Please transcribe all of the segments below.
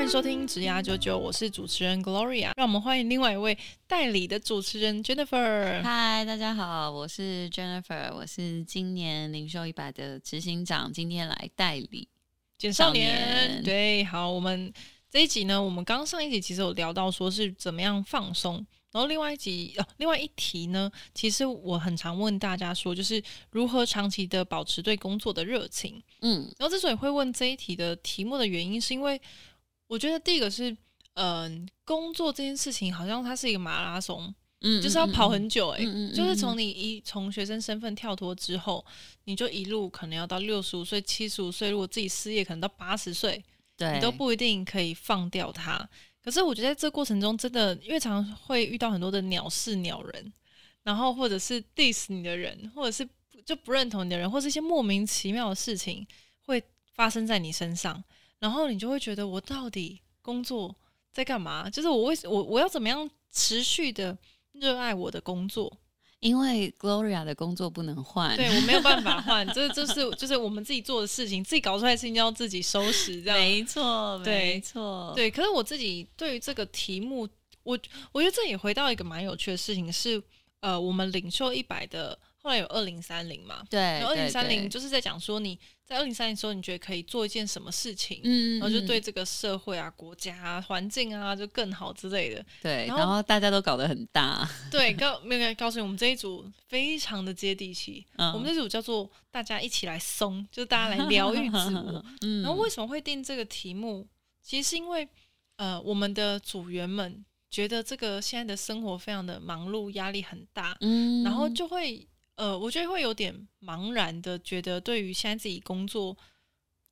欢迎收听职涯九九，我是主持人 Gloria，让我们欢迎另外一位代理的主持人 Jennifer。嗨，大家好，我是 Jennifer，我是今年零售一百的执行长，今天来代理简少年。对，好，我们这一集呢，我们刚上一集其实有聊到说是怎么样放松，然后另外一集哦，另外一题呢，其实我很常问大家说，就是如何长期的保持对工作的热情。嗯，然后之所以会问这一题的题目的原因，是因为。我觉得第一个是，嗯、呃，工作这件事情好像它是一个马拉松，嗯，就是要跑很久、欸，诶、嗯，就是从你一从学生身份跳脱之后，你就一路可能要到六十五岁、七十五岁，如果自己失业，可能到八十岁，对，你都不一定可以放掉它。可是我觉得在这过程中，真的因为常常会遇到很多的鸟事鸟人，然后或者是 diss 你的人，或者是就不认同你的人，或是一些莫名其妙的事情会发生在你身上。然后你就会觉得，我到底工作在干嘛？就是我为我我要怎么样持续的热爱我的工作？因为 Gloria 的工作不能换，对，我没有办法 换，这这是就是我们自己做的事情，自己搞出来的事情要自己收拾，这样没错，没错，对。可是我自己对于这个题目，我我觉得这也回到一个蛮有趣的事情是，呃，我们领袖一百的。后来有二零三零嘛？对，二零三零就是在讲说你在二零三零时候，你觉得可以做一件什么事情，嗯，然后就对这个社会啊、国家啊、环境啊就更好之类的。对，然后，大家都搞得很大。对，告没有告诉你，我们这一组非常的接地气。嗯，我们这组叫做大家一起来松，就是大家来疗愈自我。嗯，然后为什么会定这个题目？其实是因为呃，我们的组员们觉得这个现在的生活非常的忙碌，压力很大，嗯，然后就会。呃，我觉得会有点茫然的，觉得对于现在自己工作，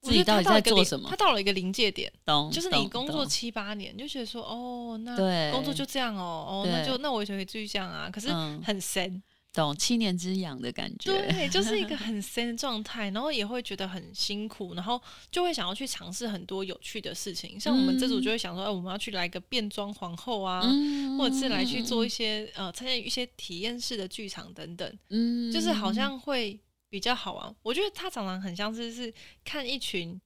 自己到底在做什么？他到了一个临界点，就是你工作七八年，就觉得说，哦，那工作就这样哦，哦，那就那我也可以继续这样啊，可是很神。懂七年之痒的感觉，对，就是一个很深的状态，然后也会觉得很辛苦，然后就会想要去尝试很多有趣的事情。像我们这组就会想说，哎、嗯，我们要去来个变装皇后啊，嗯、或者是来去做一些呃参加一些体验式的剧场等等，嗯，就是好像会比较好玩。我觉得他常常很像是是看一群。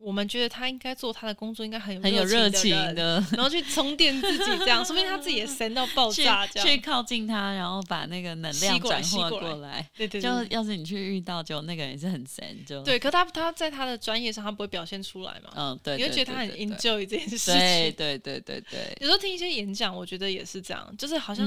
我们觉得他应该做他的工作，应该很有很有热情的，然后去充电自己，这样说不定他自己也神到爆炸，这样去靠近他，然后把那个能量转化过来。对对对，就要是你去遇到，就那个人也是很神，就对。可他他在他的专业上，他不会表现出来嘛？嗯，对。你会觉得他很 enjoy 这件事情。对对对对对。有时候听一些演讲，我觉得也是这样，就是好像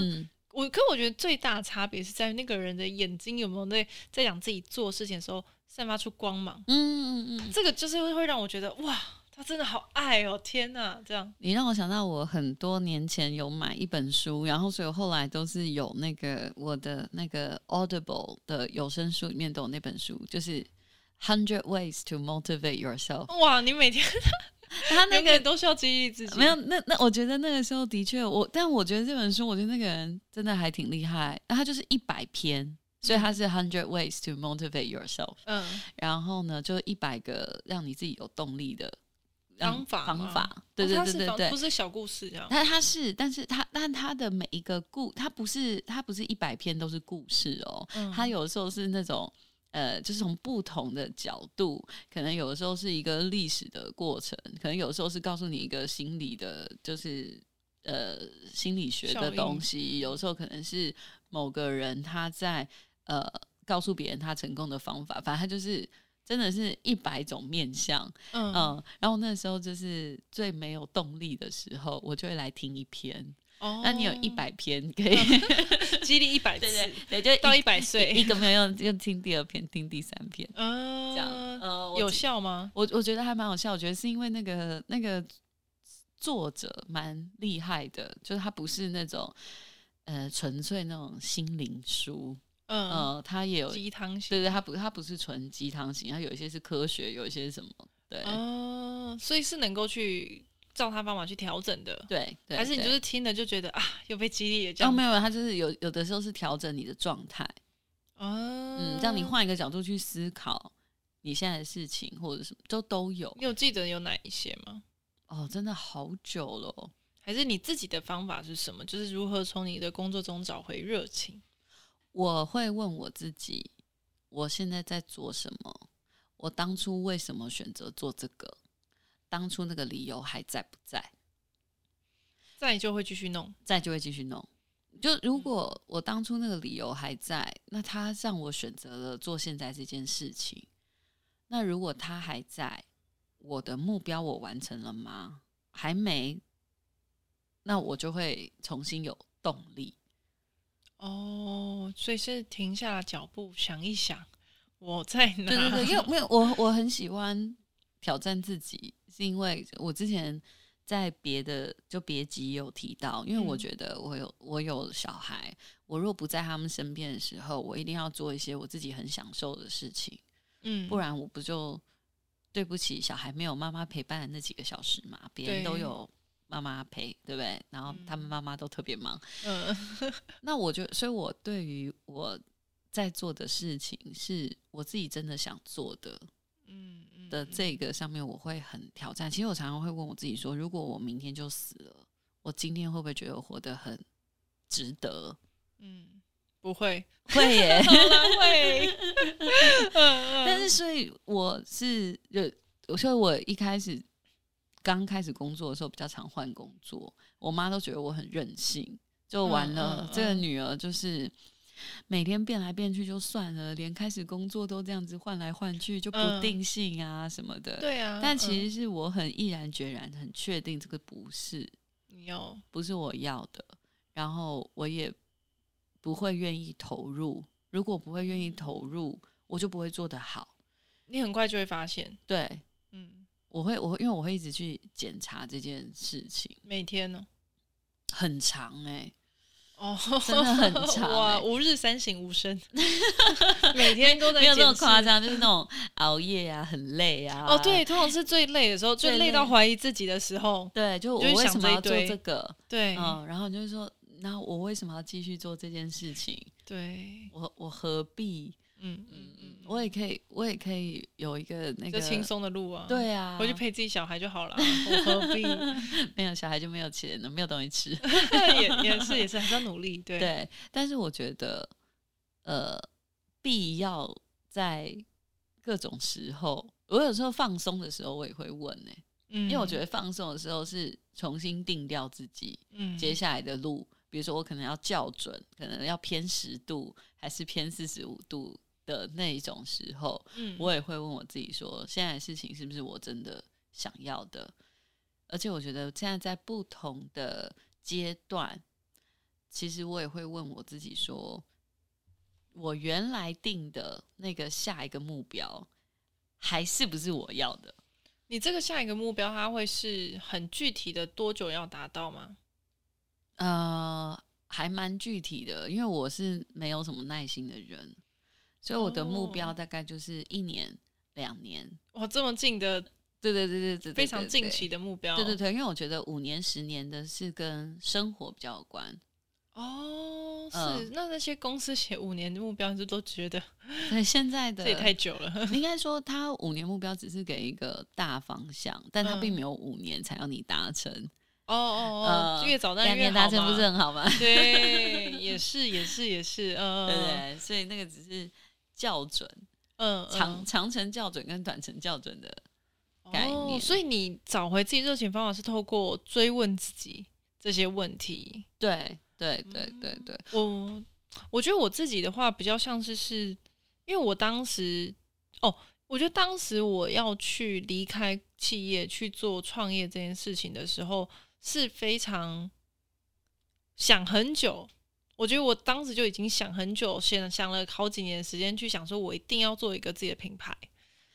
我，可我觉得最大的差别是在于那个人的眼睛有没有在在讲自己做事情的时候。散发出光芒，嗯嗯嗯，这个就是会让我觉得哇，他真的好爱哦，天哪，这样。你让我想到我很多年前有买一本书，然后所以后来都是有那个我的那个 Audible 的有声书里面都有那本书，就是《Hundred Ways to Motivate Yourself》。哇，你每天他那个都需要激励自己。没有，那那我觉得那个时候的确我，但我觉得这本书，我觉得那个人真的还挺厉害。那他就是一百篇。所以它是 hundred ways to motivate yourself。嗯，然后呢，就一百个让你自己有动力的方法方法。对对对对对，不是小故事这样。它它是，但是它但它的每一个故，它不是它不是一百篇都是故事哦。它有的时候是那种呃，就是从不同的角度，可能有的时候是一个历史的过程，可能有的时候是告诉你一个心理的，就是呃心理学的东西。有的时候可能是某个人他在。呃，告诉别人他成功的方法，反正他就是真的是一百种面相，嗯，嗯，然后那时候就是最没有动力的时候，我就会来听一篇。哦，那你有一百篇可以、嗯、激励一百次，对对，对就到一百岁，一个没有用，就听第二篇，听第三篇，嗯，这样，呃，有效吗？我我觉得还蛮有效，我觉得是因为那个那个作者蛮厉害的，就是他不是那种呃纯粹那种心灵书。嗯，呃、他也有鸡汤型，对对，他不，它不是纯鸡汤型，它有一些是科学，有一些是什么，对，哦，所以是能够去照他方法去调整的，对，对，还是你就是听了就觉得啊，又被激励了这样？哦，没有，它就是有有的时候是调整你的状态，哦，嗯，让你换一个角度去思考，你现在的事情或者什么都都有。你有记得有哪一些吗？哦，真的好久了。还是你自己的方法是什么？就是如何从你的工作中找回热情？我会问我自己，我现在在做什么？我当初为什么选择做这个？当初那个理由还在不在？在就会继续弄，在就会继续弄。就如果我当初那个理由还在，那他让我选择了做现在这件事情。那如果他还在，我的目标我完成了吗？还没。那我就会重新有动力。哦，所以是停下脚步想一想，我在哪？对对对，因为没有我，我很喜欢挑战自己，是因为我之前在别的就别集有提到，因为我觉得我有我有小孩，我若不在他们身边的时候，我一定要做一些我自己很享受的事情，嗯，不然我不就对不起小孩没有妈妈陪伴的那几个小时嘛？别人都有。妈妈陪，对不对？然后他们妈妈都特别忙。嗯，那我就，所以我对于我在做的事情，是我自己真的想做的，嗯，的这个上面，我会很挑战。其实我常常会问我自己说，如果我明天就死了，我今天会不会觉得我活得很值得？嗯，不会，会耶，会。但是，所以我是就，所以我一开始。刚开始工作的时候比较常换工作，我妈都觉得我很任性，就完了。嗯嗯嗯、这个女儿就是每天变来变去就算了，连开始工作都这样子换来换去，就不定性啊什么的。对啊、嗯，但其实是我很毅然决然、很确定这个不是你要，不是我要的，然后我也不会愿意投入。如果不会愿意投入，我就不会做得好。你很快就会发现，对，嗯。我会，我会，因为我会一直去检查这件事情。每天呢，很长哎、欸，哦，真的很 长、欸，哇，吾日三省吾身，每天都在没有那么夸张，就是那种熬夜啊，很累啊。哦，对，通常是最累的时候，最累到怀疑自己的时候。对，就我为什么要做这个？对，嗯，然后就是说，那我为什么要继续做这件事情？对，我我何必？嗯嗯嗯，我也可以，我也可以有一个那个轻松的路啊。对啊，回去陪自己小孩就好了。我何必？没有小孩就没有钱了，没有东西吃。也也是也是，还是要努力。对对，但是我觉得，呃，必要在各种时候，我有时候放松的时候，我也会问呢、欸。嗯，因为我觉得放松的时候是重新定掉自己，嗯，接下来的路，比如说我可能要校准，可能要偏十度，还是偏四十五度。的那一种时候，嗯，我也会问我自己说，现在的事情是不是我真的想要的？而且我觉得现在在不同的阶段，其实我也会问我自己说，我原来定的那个下一个目标，还是不是我要的？你这个下一个目标，它会是很具体的，多久要达到吗？呃，还蛮具体的，因为我是没有什么耐心的人。所以我的目标大概就是一年、两年。哇，这么近的，对对对对对，非常近期的目标。对对对，因为我觉得五年、十年的是跟生活比较有关。哦，是。那那些公司写五年的目标，就都觉得，对现在的这也太久了。应该说，他五年目标只是给一个大方向，但他并没有五年才要你达成。哦哦哦，越早当然越好。两年达成不是很好吗？对，也是也是也是，嗯，对对。所以那个只是。校准，嗯，长长程校准跟短程校准的概念，哦，所以你找回自己热情方法是透过追问自己这些问题。对，对，对，对，对。我我觉得我自己的话比较像是是，因为我当时，哦，我觉得当时我要去离开企业去做创业这件事情的时候，是非常想很久。我觉得我当时就已经想很久，想想了好几年的时间去想，说我一定要做一个自己的品牌。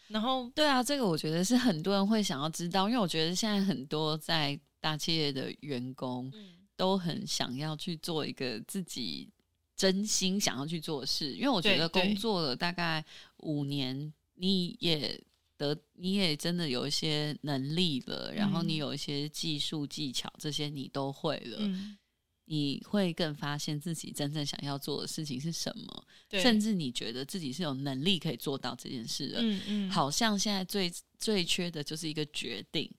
然后，对啊，这个我觉得是很多人会想要知道，因为我觉得现在很多在大企业的员工都很想要去做一个自己真心想要去做的事。因为我觉得工作了大概五年，你也得，你也真的有一些能力了，然后你有一些技术技巧，这些你都会了。嗯你会更发现自己真正想要做的事情是什么，甚至你觉得自己是有能力可以做到这件事的。嗯嗯，好像现在最最缺的就是一个决定。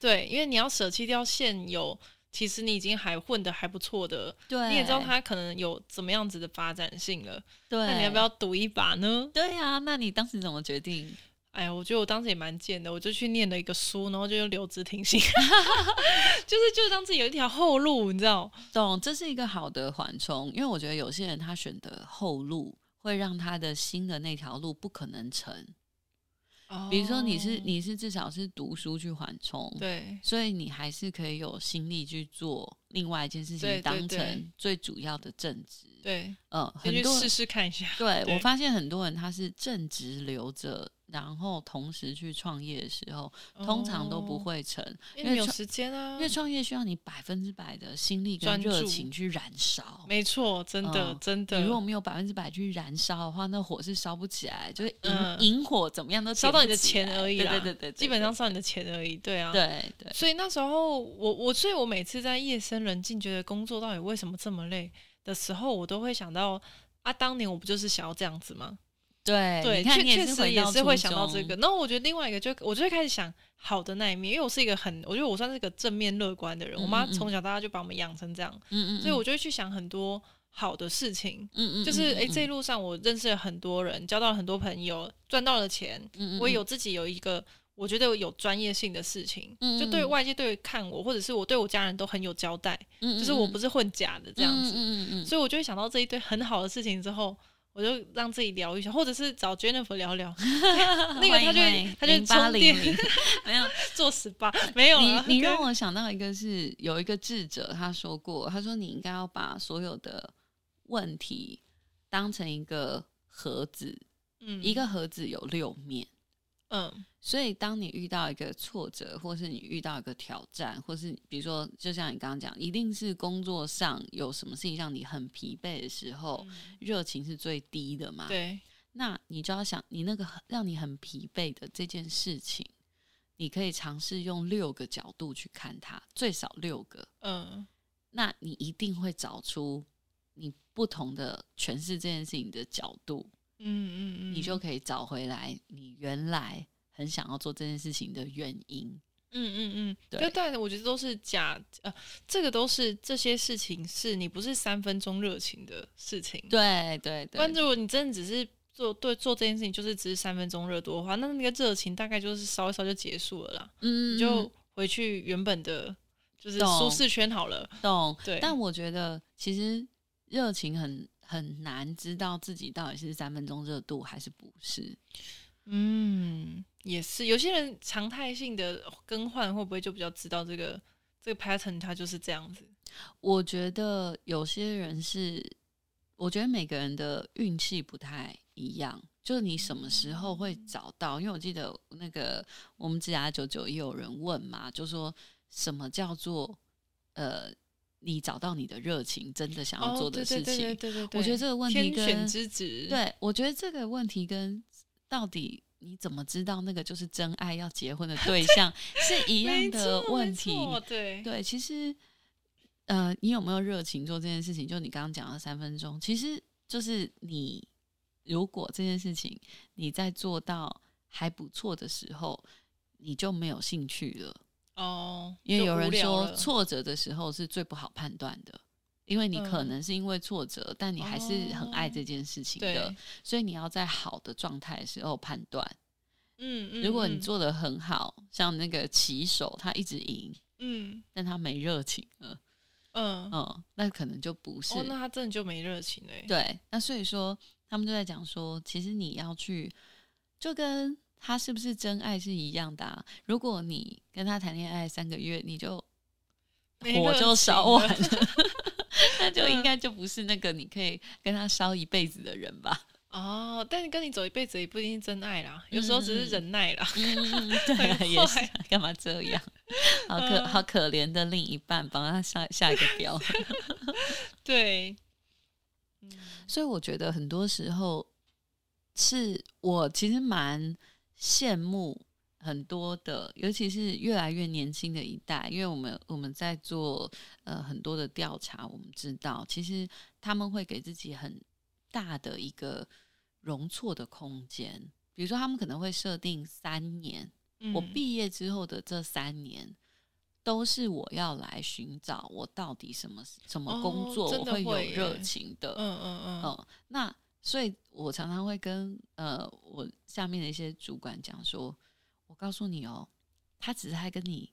对，因为你要舍弃掉现有，其实你已经还混得还不错的，对，你也知道他可能有怎么样子的发展性了。对，那你要不要赌一把呢？对呀、啊，那你当时怎么决定？哎呀，我觉得我当时也蛮贱的，我就去念了一个书，然后就留职停薪，就是就当自己有一条后路，你知道？懂，这是一个好的缓冲，因为我觉得有些人他选的后路，会让他的新的那条路不可能成。哦，比如说你是你是至少是读书去缓冲，对，所以你还是可以有心力去做另外一件事情，当成最主要的正职。对，嗯，很多试试看一下。对，对我发现很多人他是正职留着。然后同时去创业的时候，通常都不会成，哦、因为没有时间啊。因为创业需要你百分之百的心力跟热情去燃烧。没错，真的、嗯、真的。你如果没有百分之百去燃烧的话，那火是烧不起来，就是引引、嗯、火怎么样都烧到你的钱而已啦。对对对，对，对，基本上烧你的钱而已。对啊，对对。所以那时候我我所以我每次在夜深人静觉得工作到底为什么这么累的时候，我都会想到啊，当年我不就是想要这样子吗？对对，确确实也是会想到这个。然后我觉得另外一个就，我就会开始想好的那一面，因为我是一个很，我觉得我算是一个正面乐观的人。嗯嗯，我妈从小到大就把我们养成这样，嗯嗯，所以我就会去想很多好的事情，嗯嗯，就是哎，这一路上我认识了很多人，交到了很多朋友，赚到了钱，嗯嗯，我也有自己有一个我觉得有专业性的事情，就对外界对看我，或者是我对我家人都很有交代，嗯嗯，就是我不是混假的这样子，嗯嗯嗯，所以我就会想到这一堆很好的事情之后。我就让自己聊一下，或者是找 Jennifer 聊聊。那个他就他就充电，没有 做 SPA，没有。你你让我想到一个是有一个智者他说过，他说你应该要把所有的问题当成一个盒子，嗯，一个盒子有六面。嗯，所以当你遇到一个挫折，或是你遇到一个挑战，或是比如说，就像你刚刚讲，一定是工作上有什么事情让你很疲惫的时候，热情是最低的嘛？对。那你就要想，你那个让你很疲惫的这件事情，你可以尝试用六个角度去看它，最少六个。嗯。那你一定会找出你不同的诠释这件事情的角度。嗯嗯嗯，你就可以找回来你原来很想要做这件事情的原因。嗯嗯嗯，对，但，我觉得都是假，呃，这个都是这些事情是你不是三分钟热情的事情。对对对，关注你真的只是做对做这件事情，就是只是三分钟热度的话，那那个热情大概就是烧一烧就结束了啦。嗯，你就回去原本的，就是舒适圈好了。懂，对。但我觉得其实热情很。很难知道自己到底是三分钟热度还是不是。嗯，也是。有些人常态性的更换，会不会就比较知道这个这个 pattern 它就是这样子？我觉得有些人是，我觉得每个人的运气不太一样。就是你什么时候会找到？因为我记得那个我们职涯九九也有人问嘛，就说什么叫做呃。你找到你的热情，真的想要做的事情对对，我觉得这个问题跟天选之子，对，我觉得这个问题跟到底你怎么知道那个就是真爱要结婚的对象 是一样的问题。对对，其实呃，你有没有热情做这件事情？就你刚刚讲的三分钟，其实就是你如果这件事情你在做到还不错的时候，你就没有兴趣了。哦，因为有人说挫折的时候是最不好判断的，因为你可能是因为挫折，嗯、但你还是很爱这件事情的，哦、所以你要在好的状态的时候判断。嗯嗯，如果你做的很好，嗯、像那个棋手，他一直赢，嗯，但他没热情了，嗯嗯，那可能就不是，哦、那他真的就没热情嘞。对，那所以说他们就在讲说，其实你要去，就跟。他是不是真爱是一样的啊？如果你跟他谈恋爱三个月，你就火就烧完了，那就应该就不是那个你可以跟他烧一辈子的人吧？哦，但是跟你走一辈子也不一定是真爱啦，有时候只是忍耐啦。嗯，对啊，也是，干嘛这样？好可好可怜的另一半，帮他下下一个标。对，所以我觉得很多时候是我其实蛮。羡慕很多的，尤其是越来越年轻的一代，因为我们我们在做呃很多的调查，我们知道其实他们会给自己很大的一个容错的空间。比如说，他们可能会设定三年，嗯、我毕业之后的这三年都是我要来寻找我到底什么什么工作我会有热情的。嗯嗯嗯，嗯。那所以，我常常会跟呃我下面的一些主管讲说。我告诉你哦，他只是在跟你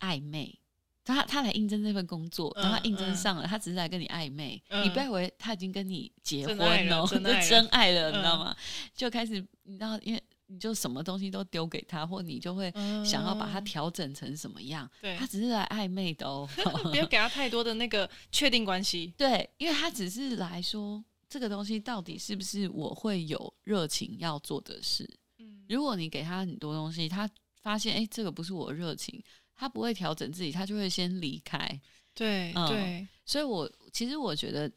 暧昧，他他来应征这份工作，然后他应征上了，嗯嗯、他只是来跟你暧昧，嗯、你不要以为他已经跟你结婚了，真，真爱了，你知道吗？嗯、就开始，你知道，因为你就什么东西都丢给他，或你就会想要把他调整成什么样，对、嗯，他只是来暧昧的哦，不要给他太多的那个确定关系，对，因为他只是来说这个东西到底是不是我会有热情要做的事。嗯如果你给他很多东西，他发现哎，这个不是我热情，他不会调整自己，他就会先离开。对，嗯、对，所以我其实我觉得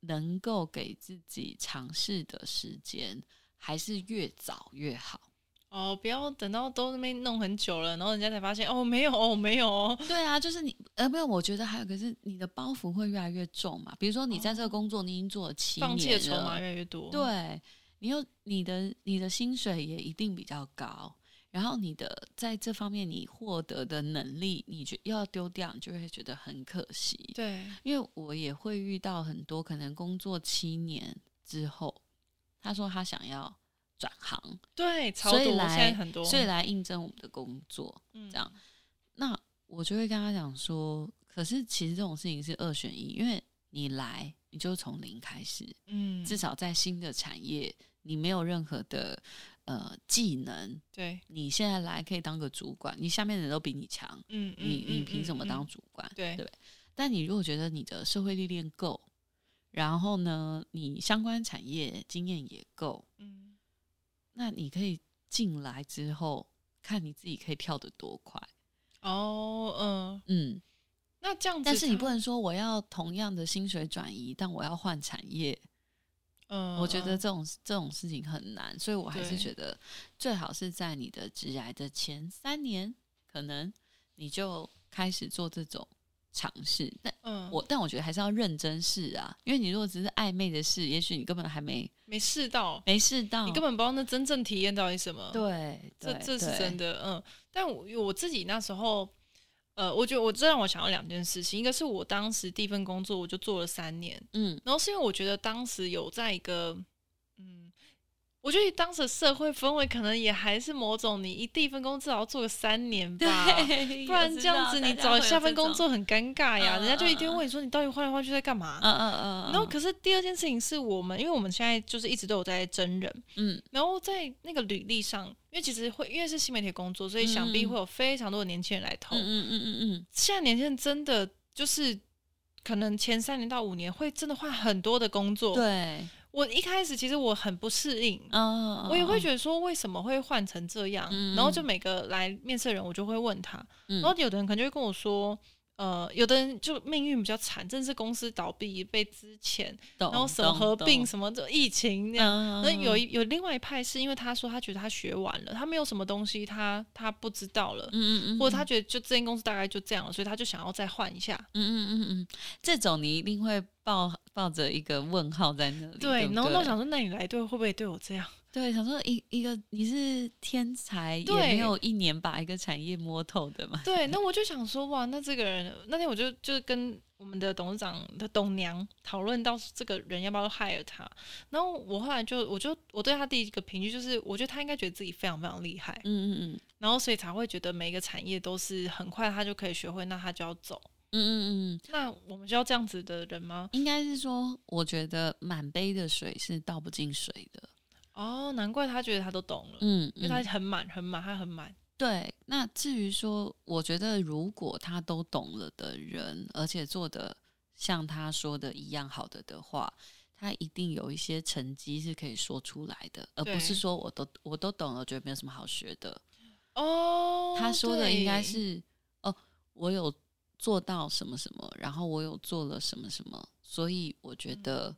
能够给自己尝试的时间，还是越早越好。哦，不要等到都那边弄很久了，然后人家才发现哦，没有哦，没有哦。对啊，就是你呃，没有，我觉得还有个是你的包袱会越来越重嘛。比如说你在这个工作，你已经做了七年了，放弃的筹码越来越多。对。你又你的你的薪水也一定比较高，然后你的在这方面你获得的能力，你觉又要丢掉，你就会觉得很可惜。对，因为我也会遇到很多可能工作七年之后，他说他想要转行，对，所以来所以来应征我们的工作，嗯，这样，那我就会跟他讲说，可是其实这种事情是二选一，因为你来你就从零开始，嗯，至少在新的产业。你没有任何的呃技能，对，你现在来可以当个主管，你下面的人都比你强，嗯，你你凭什么当主管？对对。但你如果觉得你的社会历练够，然后呢，你相关产业经验也够，嗯，那你可以进来之后，看你自己可以跳得多快。哦，嗯嗯，那这样子，但是你不能说我要同样的薪水转移，但我要换产业。嗯，我觉得这种这种事情很难，所以我还是觉得最好是在你的职涯的前三年，可能你就开始做这种尝试。但嗯，我但我觉得还是要认真试啊，因为你如果只是暧昧的试，也许你根本还没没试到，没试到，你根本不知道那真正体验到底什么。对，这这是真的。嗯，但我我自己那时候。呃，我觉得我这让我想到两件事情，一个是我当时第一份工作我就做了三年，嗯，然后是因为我觉得当时有在一个，嗯。我觉得当时社会氛围可能也还是某种，你一第一份工作至少要做个三年吧，不然这样子你找下份工作很尴尬呀，人家就一定问你说你到底换来换去在干嘛？嗯嗯嗯。然后可是第二件事情是我们，因为我们现在就是一直都有在真人，嗯，然后在那个履历上，因为其实会因为是新媒体工作，所以想必会有非常多的年轻人来投，嗯嗯嗯嗯。现在年轻人真的就是可能前三年到五年会真的换很多的工作，对。我一开始其实我很不适应，oh, 我也会觉得说为什么会换成这样，嗯、然后就每个来面试的人我就会问他，嗯、然后有的人可能就会跟我说。呃，有的人就命运比较惨，真是公司倒闭被资遣，然后什么合并什么的疫情那样。那、嗯、有一有另外一派是因为他说他觉得他学完了，他没有什么东西他他不知道了，嗯嗯嗯，或者他觉得就这间公司大概就这样了，所以他就想要再换一下。嗯嗯嗯嗯，这种你一定会抱抱着一个问号在那里。对，对对，然后我想说，那你来对会不会对我这样？对，想说一一个你是天才，也没有一年把一个产业摸透的嘛。对，那我就想说，哇，那这个人那天我就就跟我们的董事长的董娘讨论到这个人要不要 hire 他。然后我后来就我就我对他第一个评语就是，我觉得他应该觉得自己非常非常厉害。嗯嗯嗯。然后所以才会觉得每一个产业都是很快他就可以学会，那他就要走。嗯嗯嗯。那我们需要这样子的人吗？应该是说，我觉得满杯的水是倒不进水的。哦，难怪他觉得他都懂了，嗯，因为他很满，很满，他很满。对，那至于说，我觉得如果他都懂了的人，而且做的像他说的一样好的的话，他一定有一些成绩是可以说出来的，而不是说我都我都懂了，我觉得没有什么好学的。哦，他说的应该是哦，我有做到什么什么，然后我有做了什么什么，所以我觉得，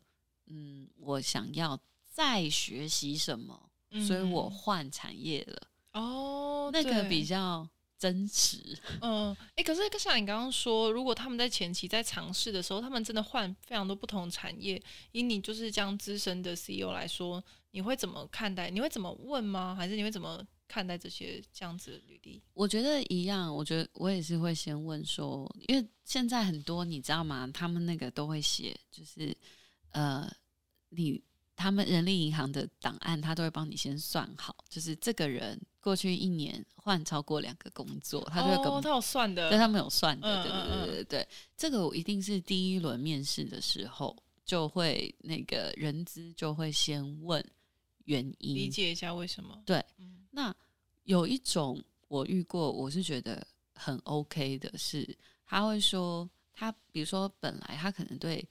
嗯，嗯，我想要。在学习什么？所以我换产业了。哦，那个比较真实。嗯，哎、欸，可是像你刚刚说，如果他们在前期在尝试的时候，他们真的换非常多不同产业，以你就是这样资深的 CEO 来说，你会怎么看待？你会怎么问吗？还是你会怎么？看待这些这样子的履历，我觉得一样。我觉得我也是会先问说，因为现在很多你知道吗？他们那个都会写，就是呃，你他们人力银行的档案，他都会帮你先算好，就是这个人过去一年换超过两个工作，他就会跟、哦、他有算的，对他们有算的，嗯、对对对对对对。这个我一定是第一轮面试的时候就会那个人资就会先问原因，理解一下为什么？对。嗯那有一种我遇过，我是觉得很 OK 的是，他会说他比如说本来他可能对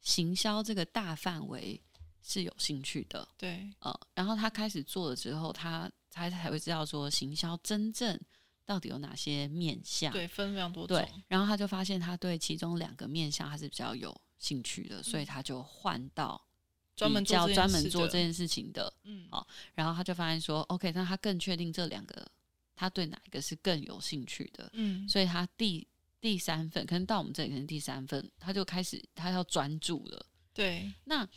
行销这个大范围是有兴趣的，对，呃，然后他开始做了之后，他他才会知道说行销真正到底有哪些面向，对，分非常多。种，对，然后他就发现他对其中两个面向他是比较有兴趣的，所以他就换到。专门教专门做这件事情的，嗯，好，然后他就发现说，OK，那他更确定这两个，他对哪一个是更有兴趣的，嗯，所以他第第三份，可能到我们这里可能第三份，他就开始他要专注了，对。那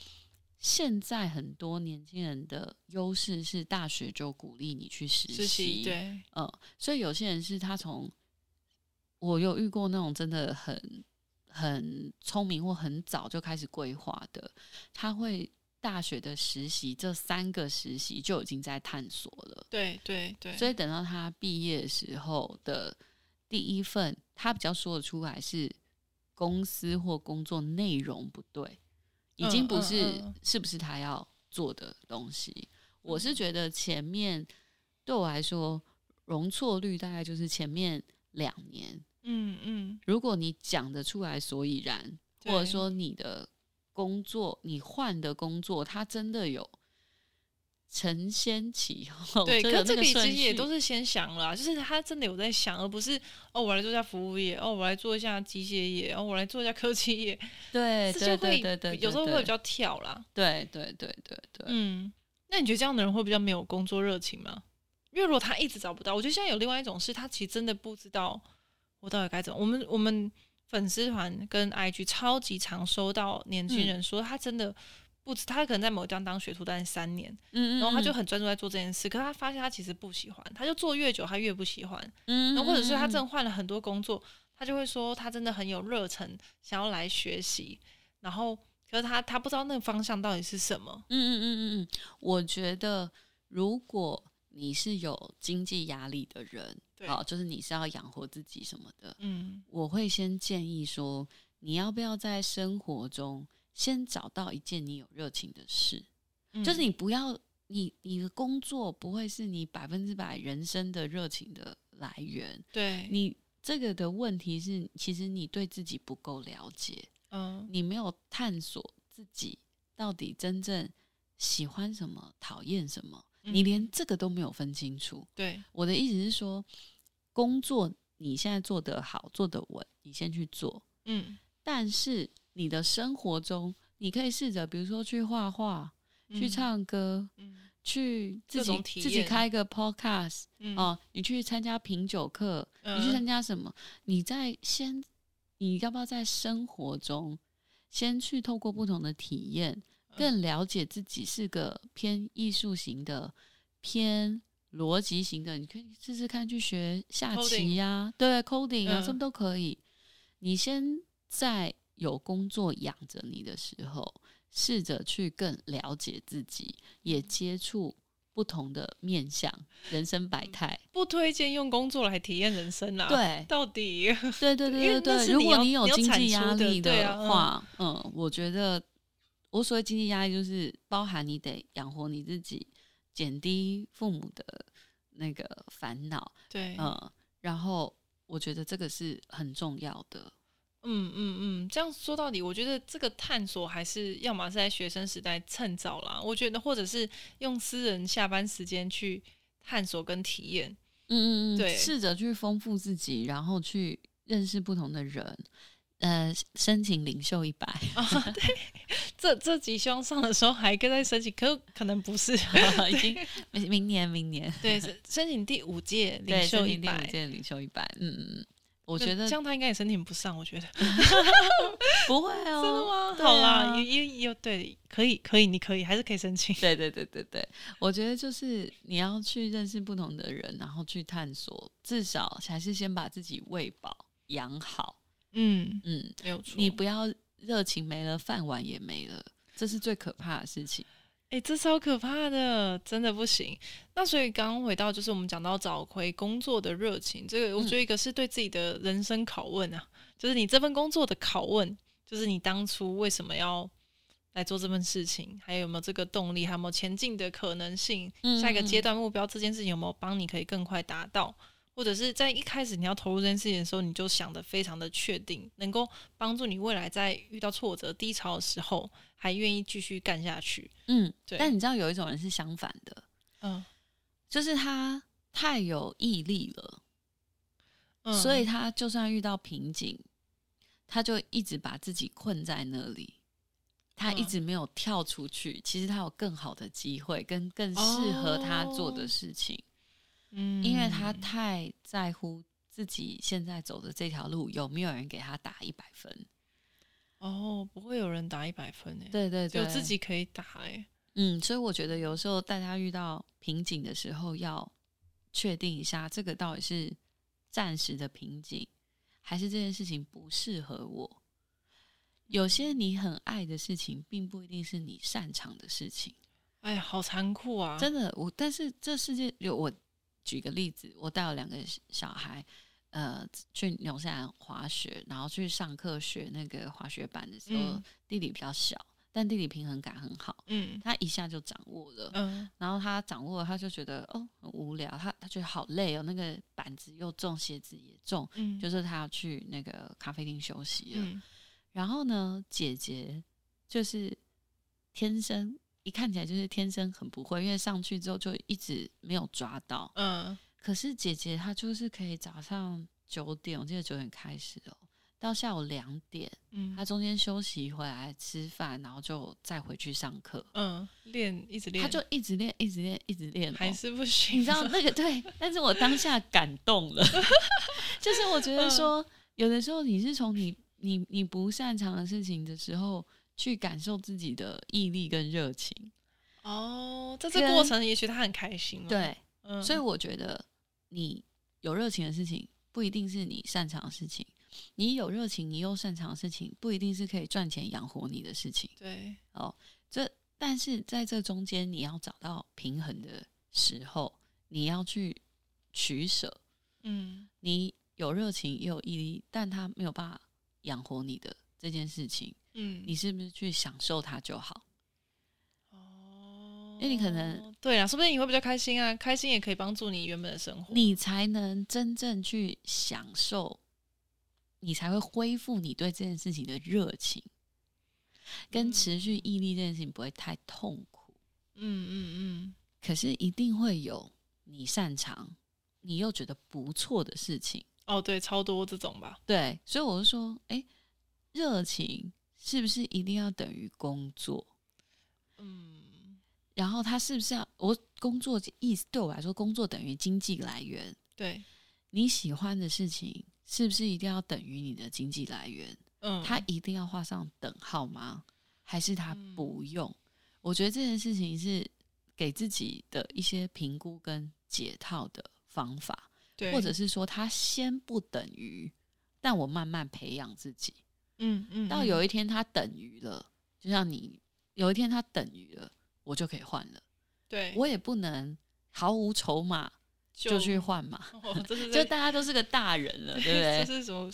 现在很多年轻人的优势是大学就鼓励你去实习，实习，对，嗯，所以有些人是他从，我有遇过那种真的很。很聪明或很早就开始规划的，他会大学的实习这三个实习就已经在探索了。对对对，所以等到他毕业的时候的第一份，他比较说得出来是公司或工作内容不对，已经不是是不是他要做的东西。我是觉得前面对我来说容错率大概就是前面两年。嗯嗯，如果你讲得出来所以然，或者说你的工作，你换的工作，它真的有承先启后，对，可这个其实也都是先想了，就是他真的有在想，而不是哦，我来做一下服务业，哦，我来做一下机械业，哦，我来做一下科技业，对，对对对对，有时候会比较跳啦，对对对对对，对，嗯，那你觉得这样的人会比较没有工作热情吗？因为如果他一直找不到，我觉得现在有另外一种是，他其实真的不知道。我到底该怎么？我们我们粉丝团跟 IG 超级常收到年轻人说，他真的他可能在某地方当学徒，但是三年，嗯，然后他就很专注在做这件事，可是他发现他其实不喜欢，他就做越久，他越不喜欢，嗯，然后或者是他真的换了很多工作，他就会说他真的很有热忱，想要来学习，然后可是他他不知道那个方向到底是什么，嗯嗯嗯嗯嗯，我觉得如果。你是有经济压力的人，好，就是你是要养活自己什么的，嗯，我会先建议说，你要不要在生活中先找到一件你有热情的事，嗯，就是你不要你你的工作不会是你百分之百人生的热情的来源，对，你这个的问题是，其实你对自己不够了解，嗯，你没有探索自己到底真正喜欢什么，讨厌什么。你连这个都没有分清楚。对，我的意思是说，工作你现在做得好，做得稳，你先去做。嗯，但是你的生活中，你可以试着，比如说去画画、去唱歌、嗯，去自己自己开一个 podcast，嗯，哦，你去参加品酒课，嗯，你去参加什么？你在先，你要不要在生活中先去透过不同的体验？更了解自己是个偏艺术型的、偏逻辑型的，你可以试试看去学下棋呀、啊，对，coding 啊，什、嗯、么都可以。你先在有工作养着你的时候，试着去更了解自己，也接触不同的面向，人生百态。不推荐用工作来体验人生啊！对，到底对对对对对。如果你有经济压力的话，啊、嗯，我觉得。我所谓经济压力，就是包含你得养活你自己，减低父母的那个烦恼。对，嗯，然后我觉得这个是很重要的。嗯嗯嗯，这样说到底，我觉得这个探索还是要么是在学生时代趁早啦。我觉得，或者是用私人下班时间去探索跟体验。嗯嗯嗯，对，试着去丰富自己，然后去认识不同的人。呃，申请领袖一百啊，对，这这集希望上的时候还跟在申请，可可能不是，已经明年明年对，申请第五届领袖一百，第五届领袖一百，嗯嗯，我觉得这样他应该也申请不上，我觉得 不会哦，真的吗？好啦，也也也对，可以可以，你可以还是可以申请，对对对对对，我觉得就是你要去认识不同的人，然后去探索，至少还是先把自己喂饱养好。嗯嗯，没有错。你不要热情没了，饭碗也没了，这是最可怕的事情。哎、欸，这超可怕的，真的不行。那所以刚刚回到，就是我们讲到找回工作的热情，这个我觉得一个是对自己的人生拷问啊，嗯、就是你这份工作的拷问，就是你当初为什么要来做这份事情，还有没有这个动力，还有没有前进的可能性，嗯嗯下一个阶段目标这件事情有没有帮你可以更快达到？或者是在一开始你要投入这件事情的时候，你就想的非常的确定，能够帮助你未来在遇到挫折、低潮的时候，还愿意继续干下去。嗯，对。但你知道有一种人是相反的，嗯，就是他太有毅力了，嗯，所以他就算遇到瓶颈，他就一直把自己困在那里，他一直没有跳出去。嗯，其实他有更好的机会，跟更适合他做的事情。哦嗯，因为他太在乎自己现在走的这条路有没有人给他打一百分。哦，不会有人打一百分诶。对对对，有自己可以打诶。嗯，所以我觉得有时候大家遇到瓶颈的时候，要确定一下这个到底是暂时的瓶颈，还是这件事情不适合我。有些你很爱的事情，并不一定是你擅长的事情。哎呀，好残酷啊！真的，我但是这世界有我。举个例子，我带了两个小孩，呃，去纽西兰滑雪，然后去上课学那个滑雪板的时候，嗯、弟弟比较小，但弟弟平衡感很好，嗯，他一下就掌握了，嗯，然后他掌握了，他就觉得哦很无聊，他他觉得好累哦，那个板子又重，鞋子也重，嗯，就是他要去那个咖啡厅休息了，嗯，然后呢，姐姐就是天生。一看起来就是天生很不会，因为上去之后就一直没有抓到。嗯，可是姐姐她就是可以早上九点，我记得九点开始哦，到下午两点，嗯，她中间休息回来吃饭，然后就再回去上课。嗯，练一直练，她就一直练，一直练，一直练，还是不行。你知道那个对，但是我当下感动了，就是我觉得说，有的时候你是从你你你不擅长的事情的时候。去感受自己的毅力跟热情哦，在这过程，也许他很开心。对，嗯，所以我觉得你有热情的事情，不一定是你擅长的事情；你有热情，你又擅长的事情，不一定是可以赚钱养活你的事情。对，哦，这但是在这中间，你要找到平衡的时候，你要去取舍。嗯，你有热情也有毅力，但他没有办法养活你的这件事情。嗯，你是不是去享受它就好？哦，因为你可能对啊，说不定你会比较开心啊，开心也可以帮助你原本的生活，你才能真正去享受，你才会恢复你对这件事情的热情，跟持续毅力这件事情不会太痛苦。嗯嗯嗯，可是一定会有你擅长，你又觉得不错的事情。哦，对，超多这种吧。对，所以我就说，哎，热情。是不是一定要等于工作？嗯，然后他是不是要我工作意思对我来说，工作等于经济来源？对，你喜欢的事情是不是一定要等于你的经济来源？嗯，他一定要画上等号吗？还是他不用？嗯，我觉得这件事情是给自己的一些评估跟解套的方法，对，或者是说他先不等于，但我慢慢培养自己。嗯嗯，到有一天它等于了，就像你有一天它等于了，我就可以换了。对，我也不能毫无筹码就去换嘛。哦、就大家都是个大人了，对不 对？这是什么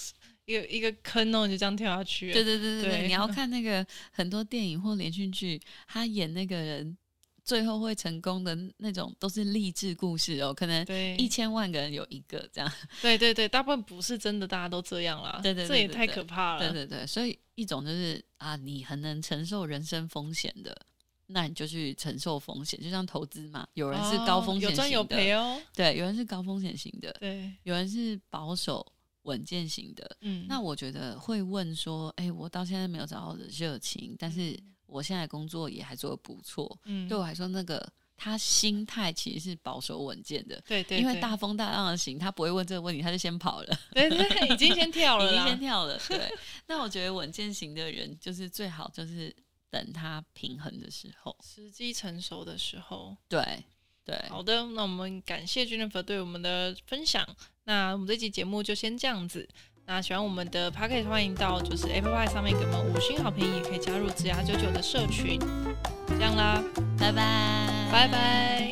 一个一个坑哦？你就这样跳下去？对对对对对，对你要 看那个很多电影或连续剧，他演那个人。最后会成功的那种都是励志故事哦，可能一千万个人有一个这样。对对对，大部分不是真的，大家都这样啦。对对，对，对，对，这也太可怕了。对对对，所以一种就是啊，你很能承受人生风险的，那你就去承受风险。就像投资嘛，有人是高风险型的，哦、有赚有赔哦。对，有人是高风险型的，对，有人是保守稳健型的，嗯，那我觉得会问说，哎、欸，我到现在没有找到我的热情，但是我现在工作也还做的不错，嗯，对我来说，那个他心态其实是保守稳健的，对，对对，因为大风大浪的行，他不会问这个问题，他就先跑了，对对，已经先跳了，已经先跳了，对。那我觉得稳健型的人就是最好，就是等他平衡的时候，时机成熟的时候，对对。好的，那我们感谢 Jennifer 对我们的分享。那我们这期节目就先这样子。那喜欢我们的 Podcast，欢迎到就是 Apple Podcast 上面给我们五星好评，也可以加入子牙九九的社群。这样啦，拜拜，拜拜。